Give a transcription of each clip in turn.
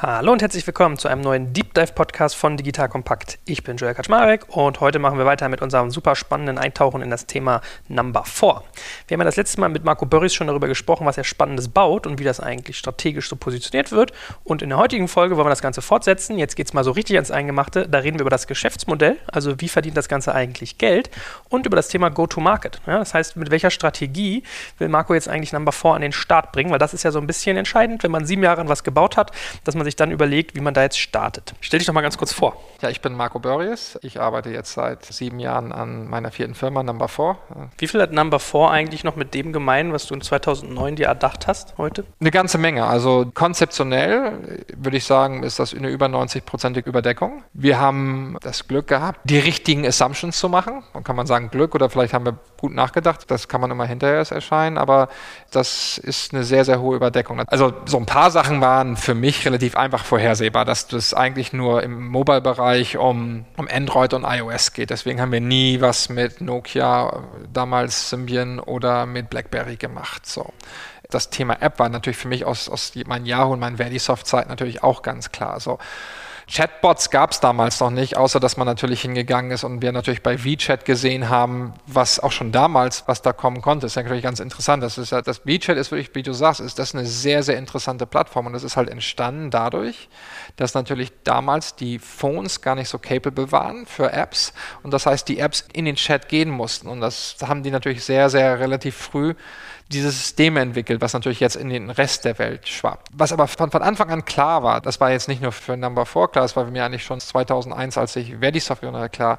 Hallo und herzlich willkommen zu einem neuen Deep Dive Podcast von Digital Kompakt. Ich bin Joel Kaczmarek und heute machen wir weiter mit unserem super spannenden Eintauchen in das Thema Number 4. Wir haben ja das letzte Mal mit Marco Börries schon darüber gesprochen, was er Spannendes baut und wie das eigentlich strategisch so positioniert wird. Und in der heutigen Folge wollen wir das Ganze fortsetzen. Jetzt geht es mal so richtig ans Eingemachte. Da reden wir über das Geschäftsmodell, also wie verdient das Ganze eigentlich Geld und über das Thema Go-to-Market. Ja, das heißt, mit welcher Strategie will Marco jetzt eigentlich Number 4 an den Start bringen, weil das ist ja so ein bisschen entscheidend, wenn man sieben Jahre an was gebaut hat, dass man sich dann überlegt, wie man da jetzt startet. Stell dich doch mal ganz kurz vor. Ja, ich bin Marco Börries. Ich arbeite jetzt seit sieben Jahren an meiner vierten Firma Number 4. Wie viel hat Number 4 eigentlich noch mit dem gemein, was du in 2009 dir erdacht hast heute? Eine ganze Menge. Also konzeptionell würde ich sagen, ist das eine über 90-prozentige Überdeckung. Wir haben das Glück gehabt, die richtigen Assumptions zu machen. Dann kann man sagen Glück oder vielleicht haben wir gut nachgedacht. Das kann man immer hinterher erst erscheinen, aber das ist eine sehr, sehr hohe Überdeckung. Also so ein paar Sachen waren für mich relativ einfach vorhersehbar, dass das eigentlich nur im Mobile-Bereich um, um Android und iOS geht. Deswegen haben wir nie was mit Nokia, damals Symbian oder mit BlackBerry gemacht. So. Das Thema App war natürlich für mich aus, aus meinen Yahoo und meinen Verdisoft-Zeit natürlich auch ganz klar. So. Chatbots gab es damals noch nicht, außer dass man natürlich hingegangen ist und wir natürlich bei VChat gesehen haben, was auch schon damals, was da kommen konnte. Das ist natürlich ganz interessant. Das ist ja, das VChat ist wirklich, wie du sagst, ist das eine sehr, sehr interessante Plattform und das ist halt entstanden dadurch, dass natürlich damals die Phones gar nicht so capable waren für Apps und das heißt, die Apps in den Chat gehen mussten und das haben die natürlich sehr, sehr relativ früh dieses System entwickelt, was natürlich jetzt in den Rest der Welt schwappt. Was aber von, von Anfang an klar war, das war jetzt nicht nur für Number 4 klar, das war mich eigentlich schon 2001, als ich Verdisoft gegründet habe, klar,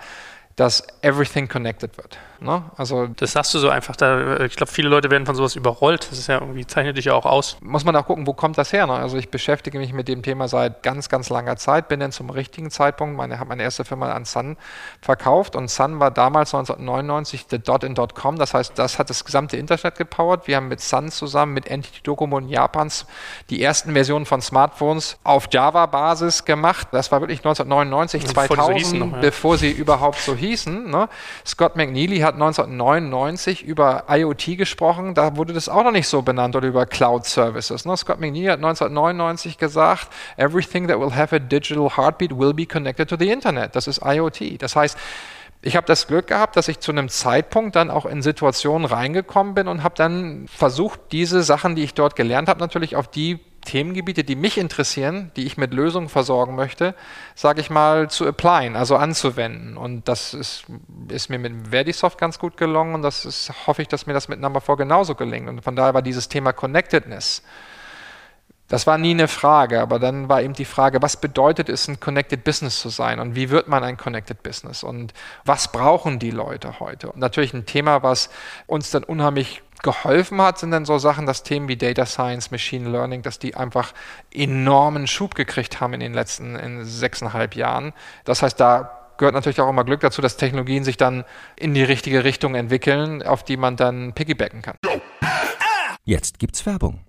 dass everything connected wird. Ne? Also das sagst du so einfach. Da, ich glaube, viele Leute werden von sowas überrollt. Das ist ja irgendwie zeichnet dich ja auch aus. Muss man auch gucken, wo kommt das her? Ne? Also ich beschäftige mich mit dem Thema seit ganz, ganz langer Zeit. Bin dann zum richtigen Zeitpunkt, meine, habe meine erste Firma an Sun verkauft und Sun war damals 1999 the Dot in .com. Das heißt, das hat das gesamte Internet gepowert. Wir haben mit Sun zusammen mit NTT Docomo in Japans die ersten Versionen von Smartphones auf Java-Basis gemacht. Das war wirklich 1999, bevor 2000, so noch, ja. bevor sie überhaupt so hießen hießen. Ne? Scott McNeely hat 1999 über IoT gesprochen, da wurde das auch noch nicht so benannt oder über Cloud Services. Ne? Scott McNeely hat 1999 gesagt, everything that will have a digital heartbeat will be connected to the Internet. Das ist IoT. Das heißt, ich habe das Glück gehabt, dass ich zu einem Zeitpunkt dann auch in Situationen reingekommen bin und habe dann versucht, diese Sachen, die ich dort gelernt habe, natürlich auf die Themengebiete, die mich interessieren, die ich mit Lösungen versorgen möchte, sage ich mal, zu applyen, also anzuwenden. Und das ist, ist mir mit Verdisoft ganz gut gelungen und das ist, hoffe ich, dass mir das mit Number 4 genauso gelingt. Und von daher war dieses Thema Connectedness, das war nie eine Frage, aber dann war eben die Frage, was bedeutet es, ein Connected Business zu sein und wie wird man ein Connected Business und was brauchen die Leute heute? Und natürlich ein Thema, was uns dann unheimlich geholfen hat, sind dann so Sachen, dass Themen wie Data Science, Machine Learning, dass die einfach enormen Schub gekriegt haben in den letzten in sechseinhalb Jahren. Das heißt, da gehört natürlich auch immer Glück dazu, dass Technologien sich dann in die richtige Richtung entwickeln, auf die man dann piggybacken kann. Jetzt gibt's Werbung.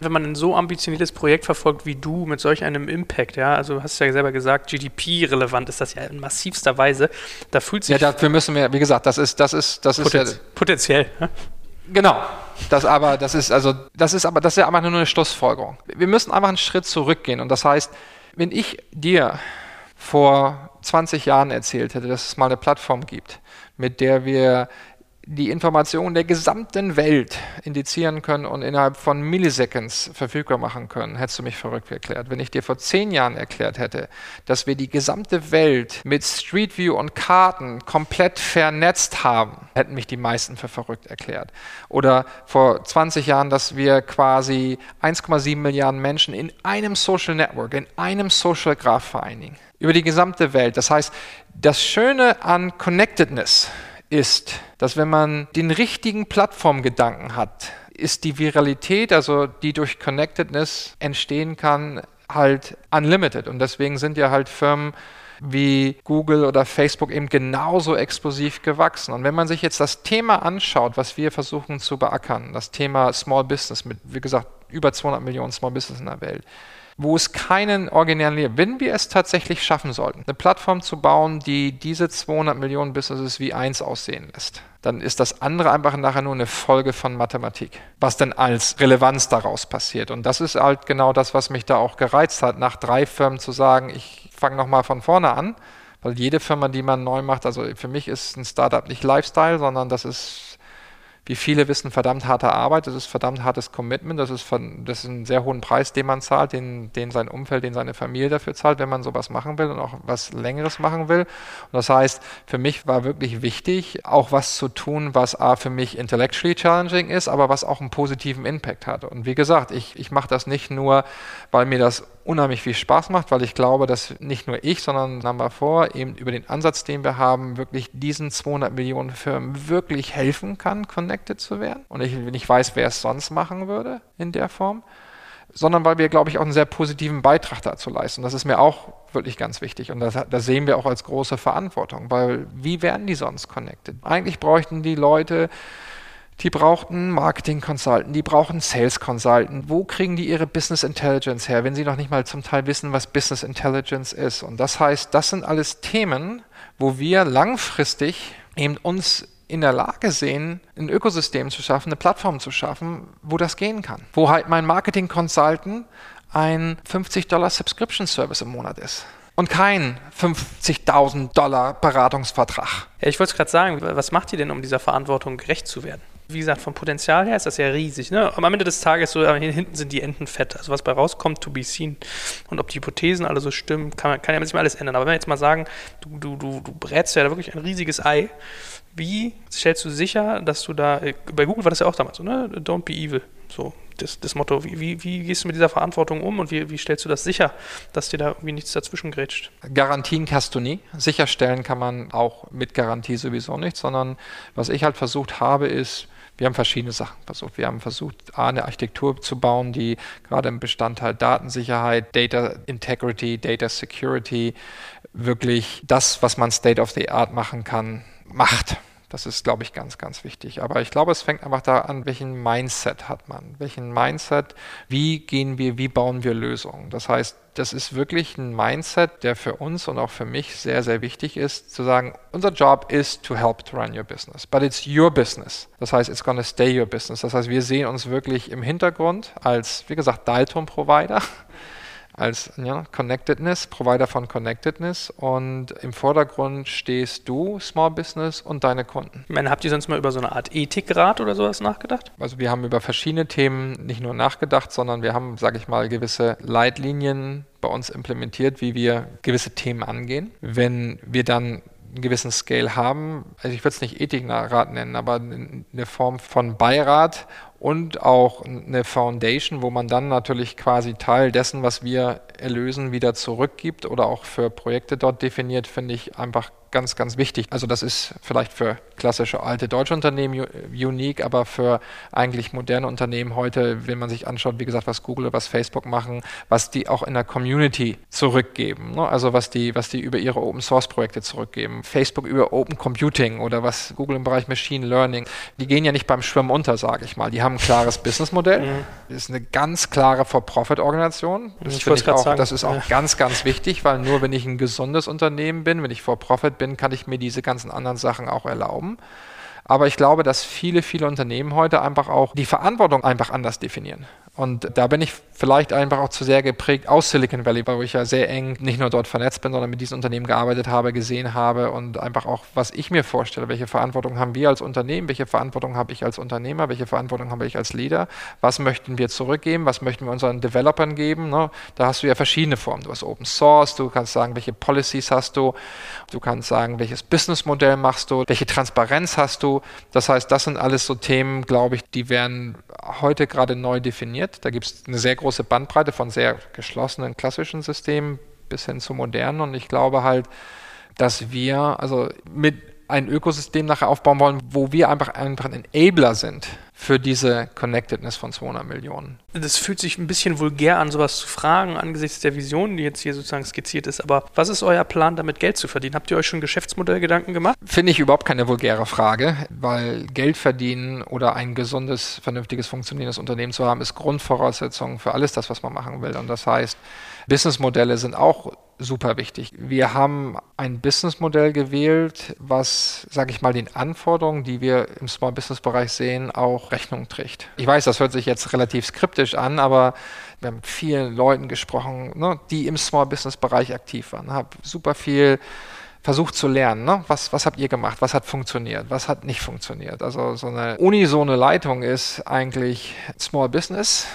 Wenn man ein so ambitioniertes Projekt verfolgt wie du mit solch einem Impact, ja, also du hast ja selber gesagt, GDP-relevant ist das ja in massivster Weise, da fühlt sich. Ja, dafür müssen wir, wie gesagt, das ist, das ist, das Poten ist ja, potenziell. Ja? Genau. Das aber, das ist also, das ist aber, das ist ja einfach nur eine Schlussfolgerung. Wir müssen einfach einen Schritt zurückgehen. Und das heißt, wenn ich dir vor 20 Jahren erzählt hätte, dass es mal eine Plattform gibt, mit der wir die Informationen der gesamten Welt indizieren können und innerhalb von Milliseconds verfügbar machen können, hättest du mich verrückt erklärt. Wenn ich dir vor zehn Jahren erklärt hätte, dass wir die gesamte Welt mit Street View und Karten komplett vernetzt haben, hätten mich die meisten für verrückt erklärt. Oder vor 20 Jahren, dass wir quasi 1,7 Milliarden Menschen in einem Social Network, in einem Social Graph vereinigen. Über die gesamte Welt. Das heißt, das Schöne an Connectedness, ist, dass wenn man den richtigen Plattformgedanken hat, ist die Viralität, also die durch Connectedness entstehen kann, halt unlimited. Und deswegen sind ja halt Firmen wie Google oder Facebook eben genauso explosiv gewachsen. Und wenn man sich jetzt das Thema anschaut, was wir versuchen zu beackern, das Thema Small Business mit, wie gesagt, über 200 Millionen Small Business in der Welt, wo es keinen originären Lehrer, wenn wir es tatsächlich schaffen sollten, eine Plattform zu bauen, die diese 200 Millionen Businesses wie eins aussehen lässt, dann ist das andere einfach nachher nur eine Folge von Mathematik, was denn als Relevanz daraus passiert. Und das ist halt genau das, was mich da auch gereizt hat, nach drei Firmen zu sagen, ich fange nochmal von vorne an, weil jede Firma, die man neu macht, also für mich ist ein Startup nicht Lifestyle, sondern das ist wie viele wissen, verdammt harte Arbeit, das ist verdammt hartes Commitment, das ist, von, das ist ein sehr hohen Preis, den man zahlt, den, den sein Umfeld, den seine Familie dafür zahlt, wenn man sowas machen will und auch was Längeres machen will. Und das heißt, für mich war wirklich wichtig, auch was zu tun, was A, für mich intellectually challenging ist, aber was auch einen positiven Impact hat. Und wie gesagt, ich, ich mache das nicht nur, weil mir das unheimlich viel Spaß macht, weil ich glaube, dass nicht nur ich, sondern Number 4 eben über den Ansatz, den wir haben, wirklich diesen 200 Millionen Firmen wirklich helfen kann, connected zu werden. Und ich nicht weiß, wer es sonst machen würde in der Form, sondern weil wir, glaube ich, auch einen sehr positiven Beitrag dazu leisten. Das ist mir auch wirklich ganz wichtig und das, das sehen wir auch als große Verantwortung, weil wie werden die sonst connected? Eigentlich bräuchten die Leute die brauchten Marketing Consultant, die brauchen Sales Consultant. Wo kriegen die ihre Business Intelligence her, wenn sie noch nicht mal zum Teil wissen, was Business Intelligence ist? Und das heißt, das sind alles Themen, wo wir langfristig eben uns in der Lage sehen, ein Ökosystem zu schaffen, eine Plattform zu schaffen, wo das gehen kann. Wo halt mein Marketing Consultant ein 50 Dollar Subscription Service im Monat ist und kein 50.000 Dollar Beratungsvertrag. Ja, ich wollte es gerade sagen, was macht ihr denn, um dieser Verantwortung gerecht zu werden? Wie gesagt, vom Potenzial her ist das ja riesig. Ne? Am Ende des Tages, so hinten sind die Enten fett. Also was bei rauskommt, to be seen. Und ob die Hypothesen alle so stimmen, kann, kann ja nicht mal alles ändern. Aber wenn wir jetzt mal sagen, du, du, du, du brätst ja da wirklich ein riesiges Ei, wie stellst du sicher, dass du da, bei Google war das ja auch damals so, ne? Don't be evil. So, das, das Motto. Wie, wie, wie, gehst du mit dieser Verantwortung um und wie, wie stellst du das sicher, dass dir da irgendwie nichts dazwischen grätscht? Garantien kannst du nie. Sicherstellen kann man auch mit Garantie sowieso nicht, sondern was ich halt versucht habe, ist, wir haben verschiedene Sachen versucht. Wir haben versucht, A, eine Architektur zu bauen, die gerade im Bestandteil Datensicherheit, Data Integrity, Data Security wirklich das, was man State of the Art machen kann, macht. Das ist, glaube ich, ganz, ganz wichtig. Aber ich glaube, es fängt einfach da an, welchen Mindset hat man? Welchen Mindset, wie gehen wir, wie bauen wir Lösungen? Das heißt, das ist wirklich ein Mindset, der für uns und auch für mich sehr, sehr wichtig ist, zu sagen, unser Job ist to help to run your business, but it's your business. Das heißt, it's gonna stay your business. Das heißt, wir sehen uns wirklich im Hintergrund als, wie gesagt, Dalton-Provider als ja, Connectedness, Provider von Connectedness und im Vordergrund stehst du, Small Business und deine Kunden. Ich meine, habt ihr sonst mal über so eine Art Ethikrat oder sowas nachgedacht? Also wir haben über verschiedene Themen nicht nur nachgedacht, sondern wir haben, sage ich mal, gewisse Leitlinien bei uns implementiert, wie wir gewisse Themen angehen. Wenn wir dann einen gewissen Scale haben, also ich würde es nicht Ethikrat nennen, aber eine Form von Beirat und auch eine Foundation, wo man dann natürlich quasi Teil dessen, was wir erlösen, wieder zurückgibt oder auch für Projekte dort definiert, finde ich einfach ganz, ganz wichtig. Also das ist vielleicht für klassische alte deutsche Unternehmen unique, aber für eigentlich moderne Unternehmen heute, wenn man sich anschaut, wie gesagt, was Google oder was Facebook machen, was die auch in der Community zurückgeben. Ne? Also was die, was die über ihre Open Source Projekte zurückgeben. Facebook über Open Computing oder was Google im Bereich Machine Learning. Die gehen ja nicht beim Schwimmen unter, sage ich mal. Die haben ein klares Businessmodell. Mhm. Das ist eine ganz klare For-Profit-Organisation. Das, ich ich auch, das ist auch ja. ganz, ganz wichtig, weil nur wenn ich ein gesundes Unternehmen bin, wenn ich For-Profit bin, kann ich mir diese ganzen anderen Sachen auch erlauben. Aber ich glaube, dass viele, viele Unternehmen heute einfach auch die Verantwortung einfach anders definieren. Und da bin ich vielleicht einfach auch zu sehr geprägt aus Silicon Valley, weil ich ja sehr eng nicht nur dort vernetzt bin, sondern mit diesen Unternehmen gearbeitet habe, gesehen habe und einfach auch, was ich mir vorstelle, welche Verantwortung haben wir als Unternehmen, welche Verantwortung habe ich als Unternehmer, welche Verantwortung habe ich als Leader, was möchten wir zurückgeben, was möchten wir unseren Developern geben. Ne? Da hast du ja verschiedene Formen. Du hast Open Source, du kannst sagen, welche Policies hast du, du kannst sagen, welches Businessmodell machst du, welche Transparenz hast du. Das heißt, das sind alles so Themen, glaube ich, die werden heute gerade neu definiert. Da gibt es eine sehr große Bandbreite von sehr geschlossenen klassischen Systemen bis hin zu modernen. Und ich glaube halt, dass wir also mit ein Ökosystem nachher aufbauen wollen, wo wir einfach einfach ein Enabler sind für diese Connectedness von 200 Millionen. Das fühlt sich ein bisschen vulgär an, sowas zu fragen angesichts der Vision, die jetzt hier sozusagen skizziert ist. Aber was ist euer Plan, damit Geld zu verdienen? Habt ihr euch schon Geschäftsmodellgedanken gemacht? Finde ich überhaupt keine vulgäre Frage, weil Geld verdienen oder ein gesundes, vernünftiges, funktionierendes Unternehmen zu haben, ist Grundvoraussetzung für alles das, was man machen will. Und das heißt, Businessmodelle sind auch super wichtig. Wir haben ein Businessmodell gewählt, was, sage ich mal, den Anforderungen, die wir im Small Business Bereich sehen, auch Rechnung trägt. Ich weiß, das hört sich jetzt relativ skriptisch an, aber wir haben mit vielen Leuten gesprochen, ne, die im Small Business Bereich aktiv waren. Habe super viel versucht zu lernen. Ne? Was, was habt ihr gemacht? Was hat funktioniert? Was hat nicht funktioniert? Also so eine unisone Leitung ist eigentlich Small Business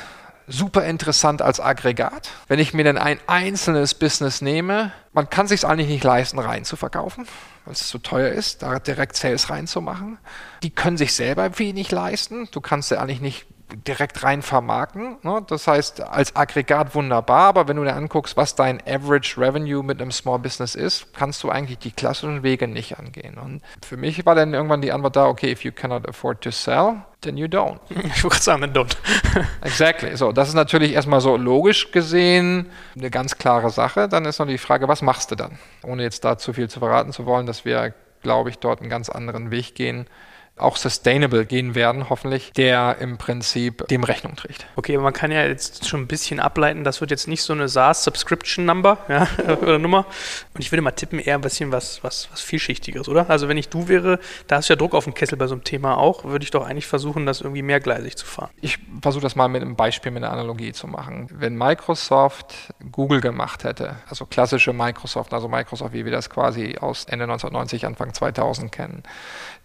super interessant als Aggregat. Wenn ich mir dann ein einzelnes Business nehme, man kann sich eigentlich nicht leisten, rein zu verkaufen, weil es zu teuer ist, da direkt Sales reinzumachen. Die können sich selber wenig leisten. Du kannst ja eigentlich nicht direkt rein vermarkten. Ne? Das heißt, als Aggregat wunderbar, aber wenn du dir anguckst, was dein Average Revenue mit einem Small Business ist, kannst du eigentlich die klassischen Wege nicht angehen. Und für mich war dann irgendwann die Antwort da, okay, if you cannot afford to sell, then you don't. Ich würde sagen, then don't. exactly. So, das ist natürlich erstmal so logisch gesehen eine ganz klare Sache. Dann ist noch die Frage, was machst du dann? Ohne jetzt da zu viel zu verraten zu wollen, dass wir, glaube ich, dort einen ganz anderen Weg gehen auch sustainable gehen werden, hoffentlich, der im Prinzip dem Rechnung trägt. Okay, aber man kann ja jetzt schon ein bisschen ableiten, das wird jetzt nicht so eine SaaS-Subscription-Number ja, oder Nummer. Und ich würde mal tippen, eher ein bisschen was, was, was vielschichtigeres, oder? Also wenn ich du wäre, da hast du ja Druck auf dem Kessel bei so einem Thema auch, würde ich doch eigentlich versuchen, das irgendwie mehrgleisig zu fahren. Ich versuche das mal mit einem Beispiel, mit einer Analogie zu machen. Wenn Microsoft Google gemacht hätte, also klassische Microsoft, also Microsoft, wie wir das quasi aus Ende 1990, Anfang 2000 kennen,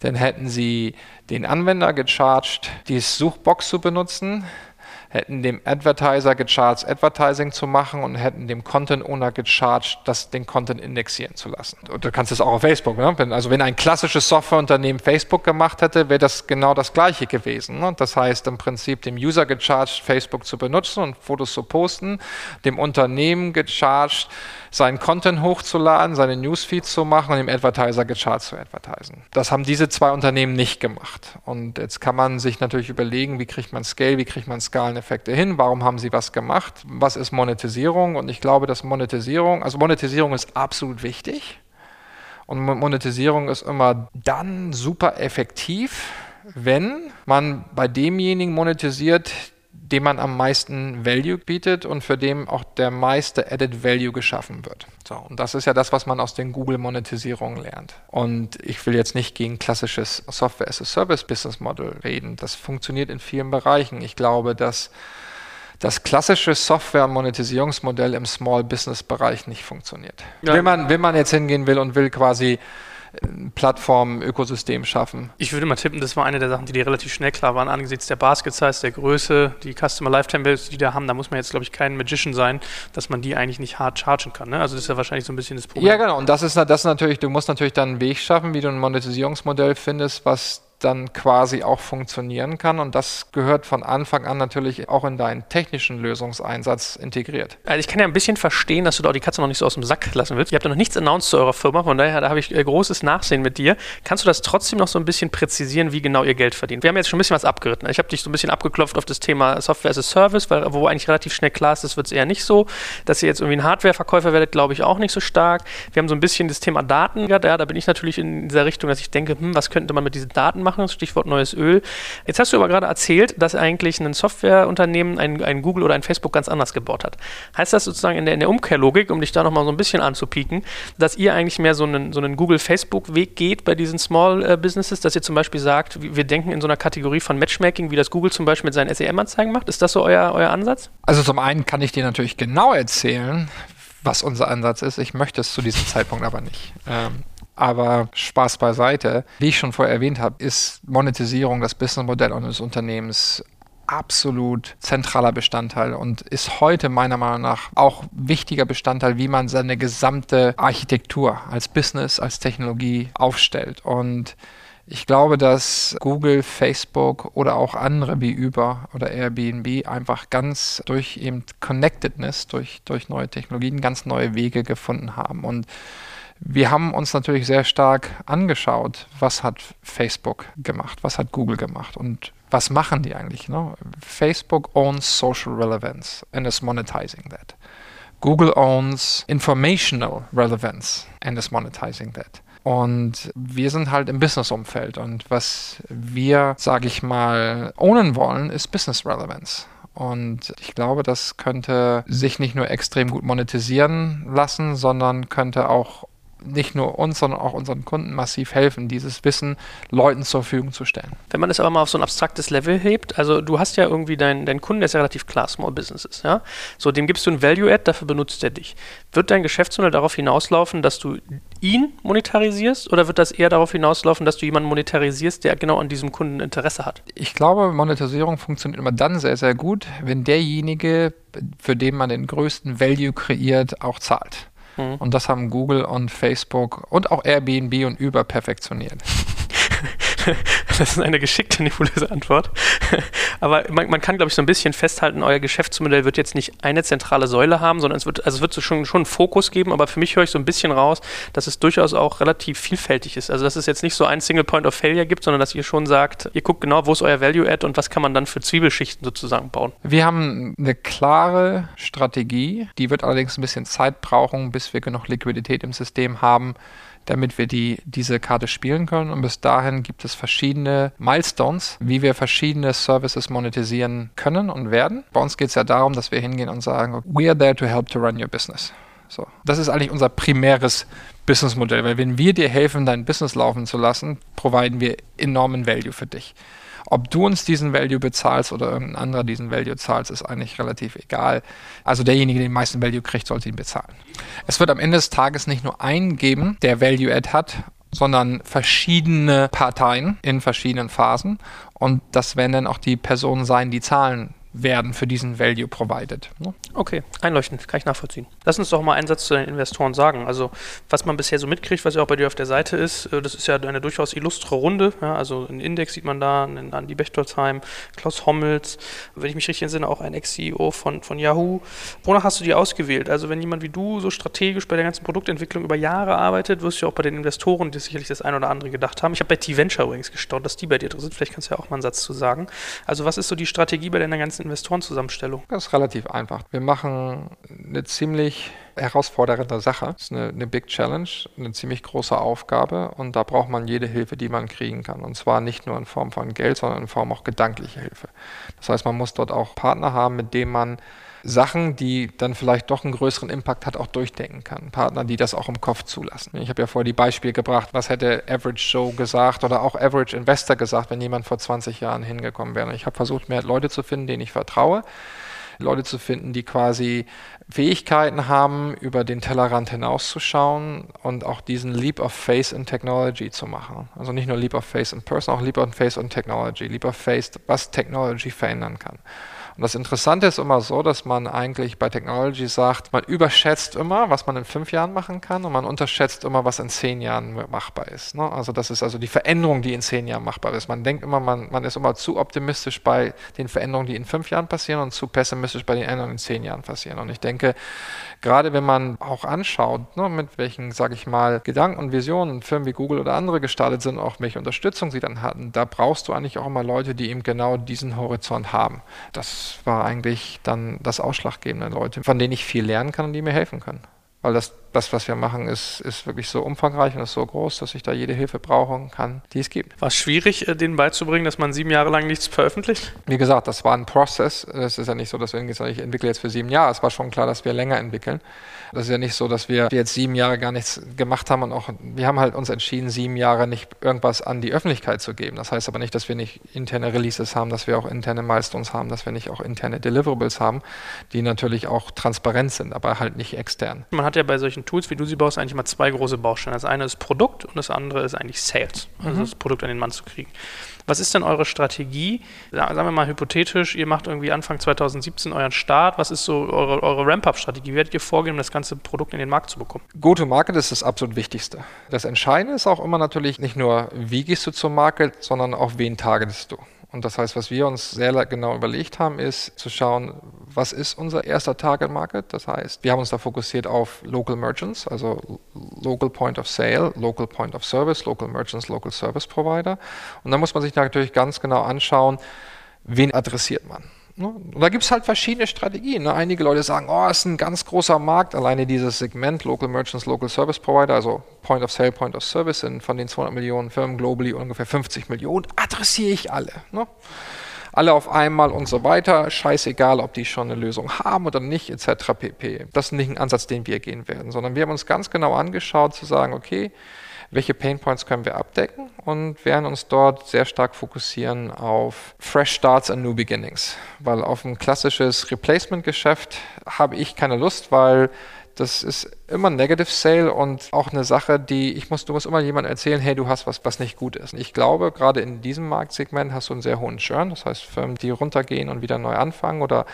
dann hätten sie den Anwender gecharged, die Suchbox zu benutzen, hätten dem Advertiser gecharged, Advertising zu machen und hätten dem Content Owner gecharged, das, den Content indexieren zu lassen. Und du kannst es auch auf Facebook. Ne? Also wenn ein klassisches Softwareunternehmen Facebook gemacht hätte, wäre das genau das Gleiche gewesen. Ne? Das heißt im Prinzip dem User gecharged, Facebook zu benutzen und Fotos zu posten, dem Unternehmen gecharged, seinen Content hochzuladen, seine Newsfeeds zu machen und dem Advertiser gecharged zu advertisen. Das haben diese zwei Unternehmen nicht gemacht. Und jetzt kann man sich natürlich überlegen, wie kriegt man Scale, wie kriegt man Skaleneffekte hin, warum haben sie was gemacht, was ist Monetisierung? Und ich glaube, dass Monetisierung, also Monetisierung ist absolut wichtig. Und Monetisierung ist immer dann super effektiv, wenn man bei demjenigen monetisiert, dem man am meisten Value bietet und für dem auch der meiste Added Value geschaffen wird. So, und das ist ja das, was man aus den Google-Monetisierungen lernt. Und ich will jetzt nicht gegen klassisches Software-as-a-Service-Business-Model reden. Das funktioniert in vielen Bereichen. Ich glaube, dass das klassische Software-Monetisierungsmodell im Small-Business-Bereich nicht funktioniert. Ja. Wenn, man, wenn man jetzt hingehen will und will quasi Plattform, Ökosystem schaffen. Ich würde mal tippen, das war eine der Sachen, die dir relativ schnell klar waren, angesichts der Basket-Size, der Größe, die Customer Lifetime Values, die da haben. Da muss man jetzt, glaube ich, kein Magician sein, dass man die eigentlich nicht hart chargen kann. Ne? Also das ist ja wahrscheinlich so ein bisschen das Problem. Ja, genau. Und das ist, das ist natürlich, du musst natürlich dann einen Weg schaffen, wie du ein Monetisierungsmodell findest, was dann quasi auch funktionieren kann. Und das gehört von Anfang an natürlich auch in deinen technischen Lösungseinsatz integriert. Also ich kann ja ein bisschen verstehen, dass du da die Katze noch nicht so aus dem Sack lassen willst. Ihr habt ja noch nichts announced zu eurer Firma, von daher da habe ich äh, großes Nachsehen mit dir. Kannst du das trotzdem noch so ein bisschen präzisieren, wie genau ihr Geld verdient? Wir haben jetzt schon ein bisschen was abgeritten. Ich habe dich so ein bisschen abgeklopft auf das Thema Software as a Service, weil, wo eigentlich relativ schnell klar ist, das wird es eher nicht so. Dass ihr jetzt irgendwie ein Hardware-Verkäufer werdet, glaube ich auch nicht so stark. Wir haben so ein bisschen das Thema Daten. Ja, da bin ich natürlich in dieser Richtung, dass ich denke, hm, was könnte man mit diesen Daten machen? Stichwort neues Öl. Jetzt hast du aber gerade erzählt, dass eigentlich ein Softwareunternehmen ein, ein Google oder ein Facebook ganz anders gebaut hat. Heißt das sozusagen in der, in der Umkehrlogik, um dich da nochmal so ein bisschen anzupieken, dass ihr eigentlich mehr so einen, so einen Google-Facebook-Weg geht bei diesen Small äh, Businesses, dass ihr zum Beispiel sagt, wir denken in so einer Kategorie von Matchmaking, wie das Google zum Beispiel mit seinen SEM-Anzeigen macht? Ist das so euer, euer Ansatz? Also zum einen kann ich dir natürlich genau erzählen, was unser Ansatz ist. Ich möchte es zu diesem Zeitpunkt aber nicht. Ähm, aber Spaß beiseite. Wie ich schon vorher erwähnt habe, ist Monetisierung das Businessmodell eines Unternehmens absolut zentraler Bestandteil und ist heute meiner Meinung nach auch wichtiger Bestandteil, wie man seine gesamte Architektur als Business, als Technologie aufstellt. Und ich glaube, dass Google, Facebook oder auch andere wie Uber oder Airbnb einfach ganz durch eben Connectedness, durch, durch neue Technologien ganz neue Wege gefunden haben. Und wir haben uns natürlich sehr stark angeschaut, was hat Facebook gemacht, was hat Google gemacht und was machen die eigentlich? Ne? Facebook owns social relevance and is monetizing that. Google owns informational relevance and is monetizing that. Und wir sind halt im Business-Umfeld und was wir, sage ich mal, ownen wollen, ist Business Relevance. Und ich glaube, das könnte sich nicht nur extrem gut monetisieren lassen, sondern könnte auch nicht nur uns, sondern auch unseren Kunden massiv helfen, dieses Wissen Leuten zur Verfügung zu stellen. Wenn man es aber mal auf so ein abstraktes Level hebt, also du hast ja irgendwie deinen dein Kunden, der ist ja relativ klar, Small Businesses, ja. So, dem gibst du ein Value-Add, dafür benutzt er dich. Wird dein Geschäftsmodell darauf hinauslaufen, dass du ihn monetarisierst oder wird das eher darauf hinauslaufen, dass du jemanden monetarisierst, der genau an diesem Kunden Interesse hat? Ich glaube, Monetarisierung funktioniert immer dann sehr, sehr gut, wenn derjenige, für den man den größten Value kreiert, auch zahlt. Und das haben Google und Facebook und auch Airbnb und Uber perfektioniert. das ist eine geschickte, nebulöse Antwort. Aber man, man kann, glaube ich, so ein bisschen festhalten, euer Geschäftsmodell wird jetzt nicht eine zentrale Säule haben, sondern es wird, also es wird so schon, schon einen Fokus geben, aber für mich höre ich so ein bisschen raus, dass es durchaus auch relativ vielfältig ist. Also dass es jetzt nicht so ein Single Point of Failure gibt, sondern dass ihr schon sagt, ihr guckt genau, wo ist euer Value-Add und was kann man dann für Zwiebelschichten sozusagen bauen. Wir haben eine klare Strategie, die wird allerdings ein bisschen Zeit brauchen, bis wir genug Liquidität im System haben, damit wir die, diese Karte spielen können. Und bis dahin gibt es verschiedene Milestones, wie wir verschiedene Services monetisieren können und werden. Bei uns geht es ja darum, dass wir hingehen und sagen, we are there to help to run your business. So. Das ist eigentlich unser primäres Businessmodell, weil wenn wir dir helfen, dein Business laufen zu lassen, providen wir enormen Value für dich. Ob du uns diesen Value bezahlst oder irgendein anderer diesen Value zahlst, ist eigentlich relativ egal. Also derjenige, der den meisten Value kriegt, sollte ihn bezahlen. Es wird am Ende des Tages nicht nur einen geben, der Value Add hat, sondern verschiedene Parteien in verschiedenen Phasen. Und das werden dann auch die Personen sein, die zahlen werden für diesen Value provided. Ne? Okay, einleuchtend, kann ich nachvollziehen. Lass uns doch mal einen Satz zu den Investoren sagen. Also, was man bisher so mitkriegt, was ja auch bei dir auf der Seite ist, äh, das ist ja eine durchaus illustre Runde. Ja, also, einen Index sieht man da, einen Andi Bechtolzheim, Klaus Hommels, wenn ich mich richtig entsinne, auch ein Ex-CEO von, von Yahoo. Wonach hast du die ausgewählt? Also, wenn jemand wie du so strategisch bei der ganzen Produktentwicklung über Jahre arbeitet, wirst du ja auch bei den Investoren die sicherlich das ein oder andere gedacht haben. Ich habe bei T-Venture übrigens gestaunt, dass die bei dir drin sind. Vielleicht kannst du ja auch mal einen Satz zu sagen. Also, was ist so die Strategie bei deiner ganzen Investorenzusammenstellung? Das ist relativ einfach. Wir machen eine ziemlich herausfordernde Sache. Das ist eine, eine Big Challenge, eine ziemlich große Aufgabe und da braucht man jede Hilfe, die man kriegen kann. Und zwar nicht nur in Form von Geld, sondern in Form auch gedanklicher Hilfe. Das heißt, man muss dort auch Partner haben, mit denen man Sachen, die dann vielleicht doch einen größeren Impact hat, auch durchdenken kann. Partner, die das auch im Kopf zulassen. Ich habe ja vorher die Beispiele gebracht, was hätte Average Joe gesagt oder auch Average Investor gesagt, wenn jemand vor 20 Jahren hingekommen wäre. Ich habe versucht, mehr Leute zu finden, denen ich vertraue. Leute zu finden, die quasi Fähigkeiten haben, über den Tellerrand hinauszuschauen und auch diesen Leap of Faith in Technology zu machen. Also nicht nur Leap of Faith in Person, auch Leap of Faith in Technology. Leap of Faith, was Technology verändern kann. Und das Interessante ist immer so, dass man eigentlich bei Technology sagt, man überschätzt immer, was man in fünf Jahren machen kann und man unterschätzt immer, was in zehn Jahren machbar ist. Ne? Also das ist also die Veränderung, die in zehn Jahren machbar ist. Man denkt immer, man, man ist immer zu optimistisch bei den Veränderungen, die in fünf Jahren passieren und zu pessimistisch bei den Änderungen in zehn Jahren passieren. Und ich denke, gerade wenn man auch anschaut, ne, mit welchen, sage ich mal, Gedanken und Visionen Firmen wie Google oder andere gestartet sind, auch welche Unterstützung sie dann hatten, da brauchst du eigentlich auch immer Leute, die eben genau diesen Horizont haben. Das war eigentlich dann das Ausschlaggebende, Leute, von denen ich viel lernen kann und die mir helfen können. Weil das, das, was wir machen, ist, ist wirklich so umfangreich und ist so groß, dass ich da jede Hilfe brauchen kann, die es gibt. War es schwierig, äh, denen beizubringen, dass man sieben Jahre lang nichts veröffentlicht? Wie gesagt, das war ein Prozess. Es ist ja nicht so, dass wir sagen, ich entwickle jetzt für sieben Jahre. Es war schon klar, dass wir länger entwickeln. Das ist ja nicht so, dass wir jetzt sieben Jahre gar nichts gemacht haben und auch, wir haben halt uns entschieden, sieben Jahre nicht irgendwas an die Öffentlichkeit zu geben. Das heißt aber nicht, dass wir nicht interne Releases haben, dass wir auch interne Milestones haben, dass wir nicht auch interne Deliverables haben, die natürlich auch transparent sind, aber halt nicht extern. Man hat ja bei solchen Tools, wie du sie baust, eigentlich mal zwei große Bausteine. Das eine ist Produkt und das andere ist eigentlich Sales, also mhm. das Produkt an den Mann zu kriegen. Was ist denn eure Strategie? Sagen wir mal hypothetisch, ihr macht irgendwie Anfang 2017 euren Start. Was ist so eure, eure Ramp-Up-Strategie? Wie werdet ihr vorgehen, um das ganze Produkt in den Markt zu bekommen? Go-to-Market ist das absolut Wichtigste. Das Entscheidende ist auch immer natürlich nicht nur, wie gehst du zum Market, sondern auch, wen targetest du. Und das heißt, was wir uns sehr genau überlegt haben, ist zu schauen, was ist unser erster Target Market? Das heißt, wir haben uns da fokussiert auf Local Merchants, also Local Point of Sale, Local Point of Service, Local Merchants, Local Service Provider. Und da muss man sich natürlich ganz genau anschauen, wen adressiert man. Ne? Und da gibt es halt verschiedene Strategien. Ne? Einige Leute sagen, oh, es ist ein ganz großer Markt, alleine dieses Segment Local Merchants, Local Service Provider, also Point of Sale, Point of Service, sind von den 200 Millionen Firmen globally ungefähr 50 Millionen, adressiere ich alle. Alle auf einmal und so weiter, scheißegal, ob die schon eine Lösung haben oder nicht, etc. pp. Das ist nicht ein Ansatz, den wir gehen werden, sondern wir haben uns ganz genau angeschaut, zu sagen, okay, welche Painpoints können wir abdecken und werden uns dort sehr stark fokussieren auf Fresh Starts and New Beginnings. Weil auf ein klassisches Replacement-Geschäft habe ich keine Lust, weil das ist immer ein Negative Sale und auch eine Sache, die ich muss, du musst immer jemandem erzählen, hey, du hast was, was nicht gut ist. Ich glaube, gerade in diesem Marktsegment hast du einen sehr hohen Churn, das heißt Firmen, die runtergehen und wieder neu anfangen oder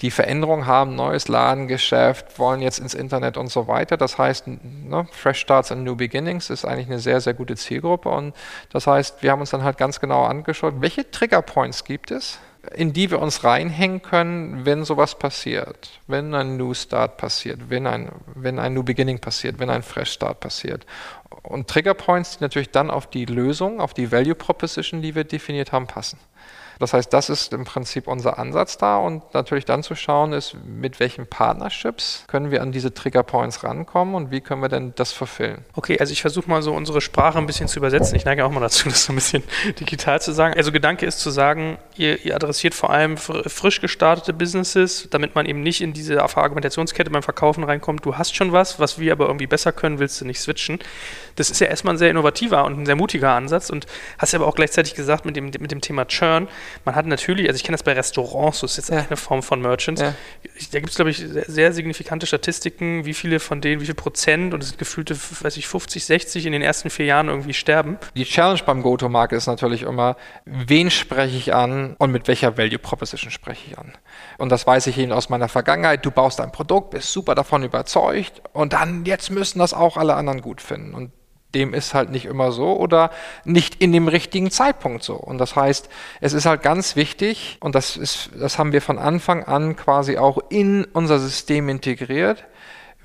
die Veränderungen haben, neues Ladengeschäft, wollen jetzt ins Internet und so weiter. Das heißt, ne, Fresh Starts and New Beginnings ist eigentlich eine sehr, sehr gute Zielgruppe und das heißt, wir haben uns dann halt ganz genau angeschaut, welche Trigger Points gibt es, in die wir uns reinhängen können, wenn sowas passiert, wenn ein New Start passiert, wenn ein, wenn ein New Beginning passiert, wenn ein Fresh Start passiert. Und Trigger Points, die natürlich dann auf die Lösung, auf die Value Proposition, die wir definiert haben, passen. Das heißt, das ist im Prinzip unser Ansatz da und natürlich dann zu schauen ist, mit welchen Partnerships können wir an diese Trigger Points rankommen und wie können wir denn das verfüllen. Okay, also ich versuche mal so unsere Sprache ein bisschen zu übersetzen. Ich neige auch mal dazu, das so ein bisschen digital zu sagen. Also Gedanke ist zu sagen, ihr, ihr adressiert vor allem frisch gestartete Businesses, damit man eben nicht in diese Argumentationskette beim Verkaufen reinkommt. Du hast schon was, was wir aber irgendwie besser können, willst du nicht switchen. Das ist ja erstmal ein sehr innovativer und ein sehr mutiger Ansatz und hast ja aber auch gleichzeitig gesagt mit dem, mit dem Thema Churn, man hat natürlich, also ich kenne das bei Restaurants, das ist jetzt ja. eine Form von Merchants. Ja. Da gibt es, glaube ich, sehr, sehr, signifikante Statistiken, wie viele von denen, wie viel Prozent und es sind gefühlte, weiß ich, 50, 60 in den ersten vier Jahren irgendwie sterben. Die Challenge beim Go-To-Market ist natürlich immer, wen spreche ich an und mit welcher Value Proposition spreche ich an. Und das weiß ich eben aus meiner Vergangenheit. Du baust ein Produkt, bist super davon überzeugt und dann, jetzt müssen das auch alle anderen gut finden. Und dem ist halt nicht immer so oder nicht in dem richtigen Zeitpunkt so. Und das heißt, es ist halt ganz wichtig, und das ist, das haben wir von Anfang an quasi auch in unser System integriert,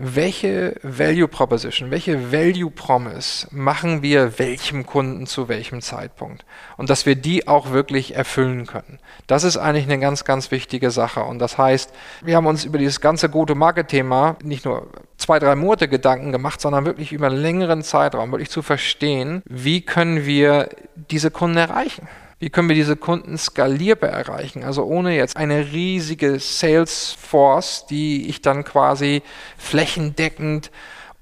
welche Value Proposition, welche Value Promise machen wir welchem Kunden zu welchem Zeitpunkt und dass wir die auch wirklich erfüllen können. Das ist eigentlich eine ganz, ganz wichtige Sache und das heißt, wir haben uns über dieses ganze Go-to-Market-Thema nicht nur zwei, drei Monate Gedanken gemacht, sondern wirklich über einen längeren Zeitraum, wirklich zu verstehen, wie können wir diese Kunden erreichen. Wie können wir diese Kunden skalierbar erreichen? Also ohne jetzt eine riesige Sales Force, die ich dann quasi flächendeckend,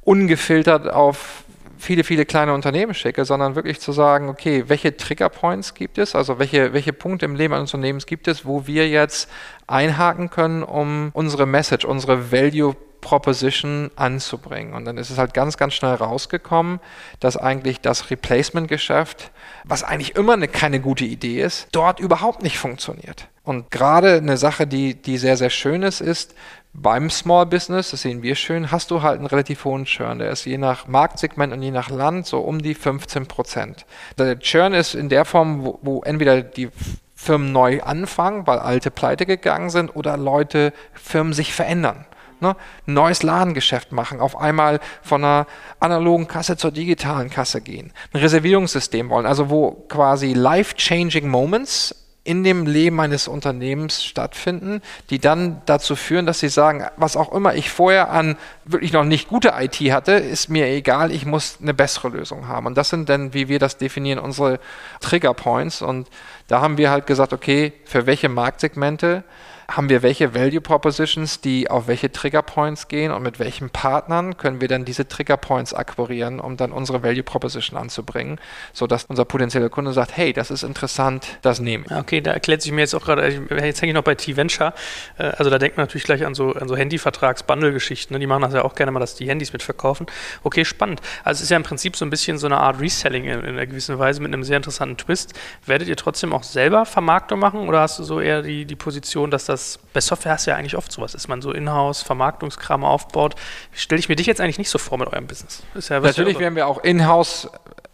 ungefiltert auf viele, viele kleine Unternehmen schicke, sondern wirklich zu sagen, okay, welche Trigger Points gibt es, also welche, welche Punkte im Leben eines Unternehmens gibt es, wo wir jetzt einhaken können, um unsere Message, unsere Value Proposition anzubringen. Und dann ist es halt ganz, ganz schnell rausgekommen, dass eigentlich das Replacement-Geschäft, was eigentlich immer eine, keine gute Idee ist, dort überhaupt nicht funktioniert. Und gerade eine Sache, die, die sehr, sehr schön ist, ist, beim Small Business, das sehen wir schön, hast du halt einen relativ hohen Churn. Der ist je nach Marktsegment und je nach Land so um die 15 Prozent. Der Churn ist in der Form, wo, wo entweder die Firmen neu anfangen, weil alte pleite gegangen sind, oder Leute, Firmen sich verändern. Ne? Neues Ladengeschäft machen, auf einmal von einer analogen Kasse zur digitalen Kasse gehen, ein Reservierungssystem wollen, also wo quasi life-changing Moments in dem Leben eines Unternehmens stattfinden, die dann dazu führen, dass sie sagen, was auch immer ich vorher an wirklich noch nicht gute IT hatte, ist mir egal, ich muss eine bessere Lösung haben. Und das sind dann, wie wir das definieren, unsere Trigger Points. Und da haben wir halt gesagt, okay, für welche Marktsegmente haben wir welche Value Propositions, die auf welche Trigger Points gehen und mit welchen Partnern können wir dann diese Trigger Points akquirieren, um dann unsere Value Proposition anzubringen, sodass unser potenzieller Kunde sagt, hey, das ist interessant, das nehme ich. Okay, da erklärt sich mir jetzt auch gerade, jetzt hänge ich noch bei T-Venture, äh, also da denkt man natürlich gleich an so, an so Handyvertrags-Bundle-Geschichten, ne? die machen das ja auch gerne mal, dass die Handys mitverkaufen. Okay, spannend. Also es ist ja im Prinzip so ein bisschen so eine Art Reselling in, in einer gewissen Weise mit einem sehr interessanten Twist. Werdet ihr trotzdem auch selber Vermarktung machen oder hast du so eher die, die Position, dass das das, bei Software hast du ja eigentlich oft sowas, dass man so Inhouse Vermarktungskram aufbaut. Stelle ich mir dich jetzt eigentlich nicht so vor mit eurem Business. Ja, natürlich werden wir auch Inhouse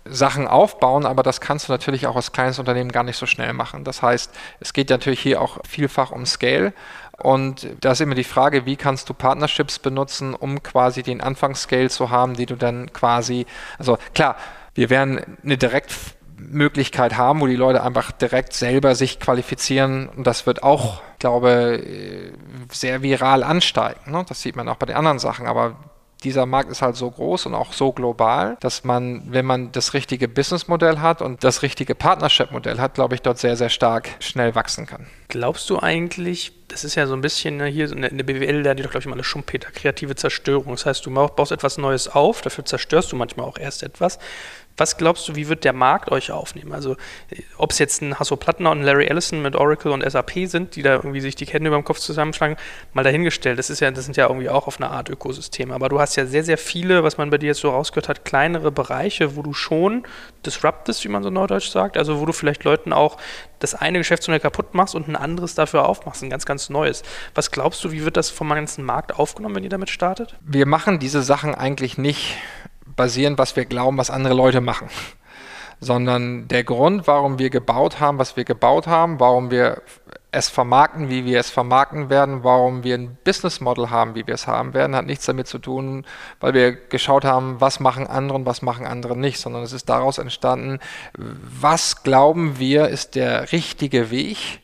Sachen aufbauen, aber das kannst du natürlich auch als kleines Unternehmen gar nicht so schnell machen. Das heißt, es geht natürlich hier auch vielfach um Scale. Und da ist immer die Frage, wie kannst du Partnerships benutzen, um quasi den Anfangsscale zu haben, die du dann quasi, also klar, wir werden eine direkt Möglichkeit haben, wo die Leute einfach direkt selber sich qualifizieren. Und das wird auch, glaube ich, sehr viral ansteigen. Ne? Das sieht man auch bei den anderen Sachen. Aber dieser Markt ist halt so groß und auch so global, dass man, wenn man das richtige Businessmodell hat und das richtige Partnership-Modell hat, glaube ich, dort sehr, sehr stark schnell wachsen kann. Glaubst du eigentlich, das ist ja so ein bisschen ne, hier in der BWL, da die doch, glaube ich, mal eine Schumpeter, kreative Zerstörung. Das heißt, du baust etwas Neues auf, dafür zerstörst du manchmal auch erst etwas. Was glaubst du, wie wird der Markt euch aufnehmen? Also, ob es jetzt ein Hasso Plattner und Larry Ellison mit Oracle und SAP sind, die da irgendwie sich die Ketten über dem Kopf zusammenschlagen, mal dahingestellt. Das ist ja, das sind ja irgendwie auch auf eine Art Ökosysteme. Aber du hast ja sehr, sehr viele, was man bei dir jetzt so rausgehört hat, kleinere Bereiche, wo du schon disruptest, wie man so neudeutsch sagt. Also, wo du vielleicht Leuten auch das eine Geschäftsmodell kaputt machst und ein anderes dafür aufmachst, ein ganz, ganz neues. Was glaubst du, wie wird das vom ganzen Markt aufgenommen, wenn ihr damit startet? Wir machen diese Sachen eigentlich nicht basieren, was wir glauben, was andere Leute machen. Sondern der Grund, warum wir gebaut haben, was wir gebaut haben, warum wir es vermarkten, wie wir es vermarkten werden, warum wir ein Business Model haben, wie wir es haben werden, hat nichts damit zu tun, weil wir geschaut haben, was machen andere und was machen andere nicht, sondern es ist daraus entstanden, was glauben wir ist der richtige Weg,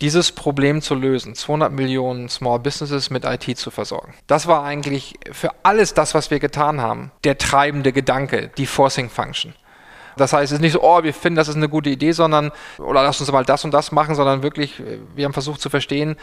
dieses Problem zu lösen, 200 Millionen Small Businesses mit IT zu versorgen. Das war eigentlich für alles das, was wir getan haben, der treibende Gedanke, die Forcing Function. Das heißt, es ist nicht so, oh, wir finden, das ist eine gute Idee, sondern, oder lass uns mal das und das machen, sondern wirklich, wir haben versucht zu verstehen,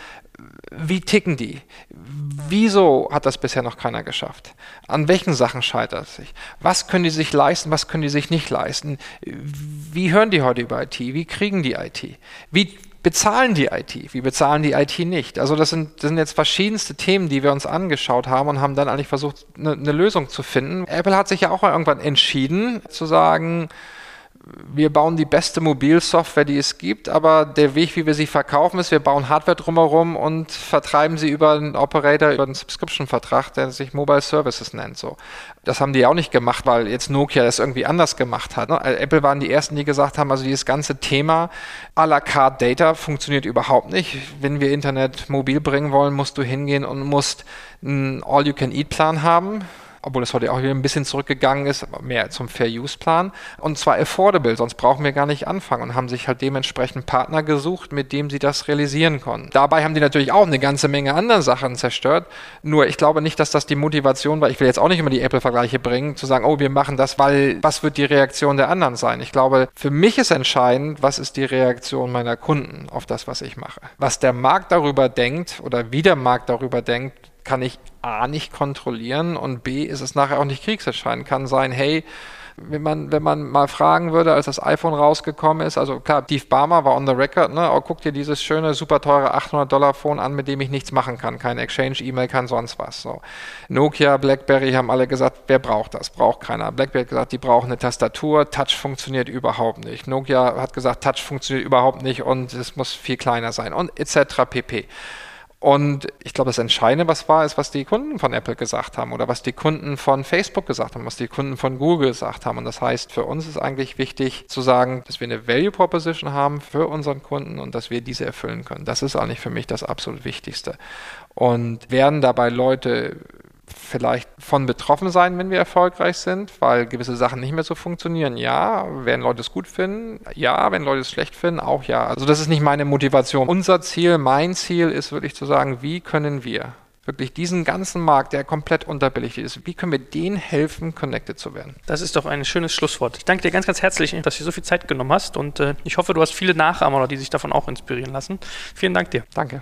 wie ticken die? Wieso hat das bisher noch keiner geschafft? An welchen Sachen scheitert es sich? Was können die sich leisten, was können die sich nicht leisten? Wie hören die heute über IT? Wie kriegen die IT? Wie bezahlen die IT? Wie bezahlen die IT nicht? Also das sind, das sind jetzt verschiedenste Themen, die wir uns angeschaut haben und haben dann eigentlich versucht, eine, eine Lösung zu finden. Apple hat sich ja auch irgendwann entschieden zu sagen, wir bauen die beste Mobilsoftware, die es gibt, aber der Weg, wie wir sie verkaufen, ist, wir bauen Hardware drumherum und vertreiben sie über einen Operator, über einen Subscription-Vertrag, der sich Mobile Services nennt. So. Das haben die auch nicht gemacht, weil jetzt Nokia das irgendwie anders gemacht hat. Ne? Also Apple waren die ersten, die gesagt haben, also dieses ganze Thema à la carte Data funktioniert überhaupt nicht. Wenn wir Internet mobil bringen wollen, musst du hingehen und musst einen All-You-Can-Eat-Plan haben obwohl es heute auch wieder ein bisschen zurückgegangen ist, mehr zum Fair-Use-Plan. Und zwar affordable, sonst brauchen wir gar nicht anfangen und haben sich halt dementsprechend Partner gesucht, mit dem sie das realisieren konnten. Dabei haben die natürlich auch eine ganze Menge andere Sachen zerstört. Nur ich glaube nicht, dass das die Motivation war. Ich will jetzt auch nicht immer die Apple-Vergleiche bringen, zu sagen, oh, wir machen das, weil was wird die Reaktion der anderen sein? Ich glaube, für mich ist entscheidend, was ist die Reaktion meiner Kunden auf das, was ich mache. Was der Markt darüber denkt oder wie der Markt darüber denkt, kann ich A nicht kontrollieren und B ist es nachher auch nicht kriegserscheinend. Kann sein, hey, Wenn man, wenn man mal fragen würde, als das iPhone rausgekommen ist, also klar, Steve Barmer war on the record, ne, oh, guck dir dieses schöne, super teure 800 Dollar Phone an, mit dem ich nichts machen kann, kein Exchange, E-Mail, kann sonst was. So. Nokia, BlackBerry haben alle gesagt, wer braucht das? Braucht keiner. BlackBerry hat gesagt, die brauchen eine Tastatur, Touch funktioniert überhaupt nicht. Nokia hat gesagt, Touch funktioniert überhaupt nicht und es muss viel kleiner sein und etc. pp. Und ich glaube, das Entscheidende, was war, ist, was die Kunden von Apple gesagt haben oder was die Kunden von Facebook gesagt haben, was die Kunden von Google gesagt haben. Und das heißt, für uns ist eigentlich wichtig zu sagen, dass wir eine Value Proposition haben für unseren Kunden und dass wir diese erfüllen können. Das ist eigentlich für mich das absolut Wichtigste. Und werden dabei Leute vielleicht von betroffen sein, wenn wir erfolgreich sind, weil gewisse Sachen nicht mehr so funktionieren. Ja, werden Leute es gut finden? Ja, wenn Leute es schlecht finden, auch ja. Also das ist nicht meine Motivation. Unser Ziel, mein Ziel ist wirklich zu sagen, wie können wir wirklich diesen ganzen Markt, der komplett unterbelichtet ist, wie können wir denen helfen, connected zu werden? Das ist doch ein schönes Schlusswort. Ich danke dir ganz, ganz herzlich, dass du so viel Zeit genommen hast und äh, ich hoffe, du hast viele Nachahmer, die sich davon auch inspirieren lassen. Vielen Dank dir. Danke.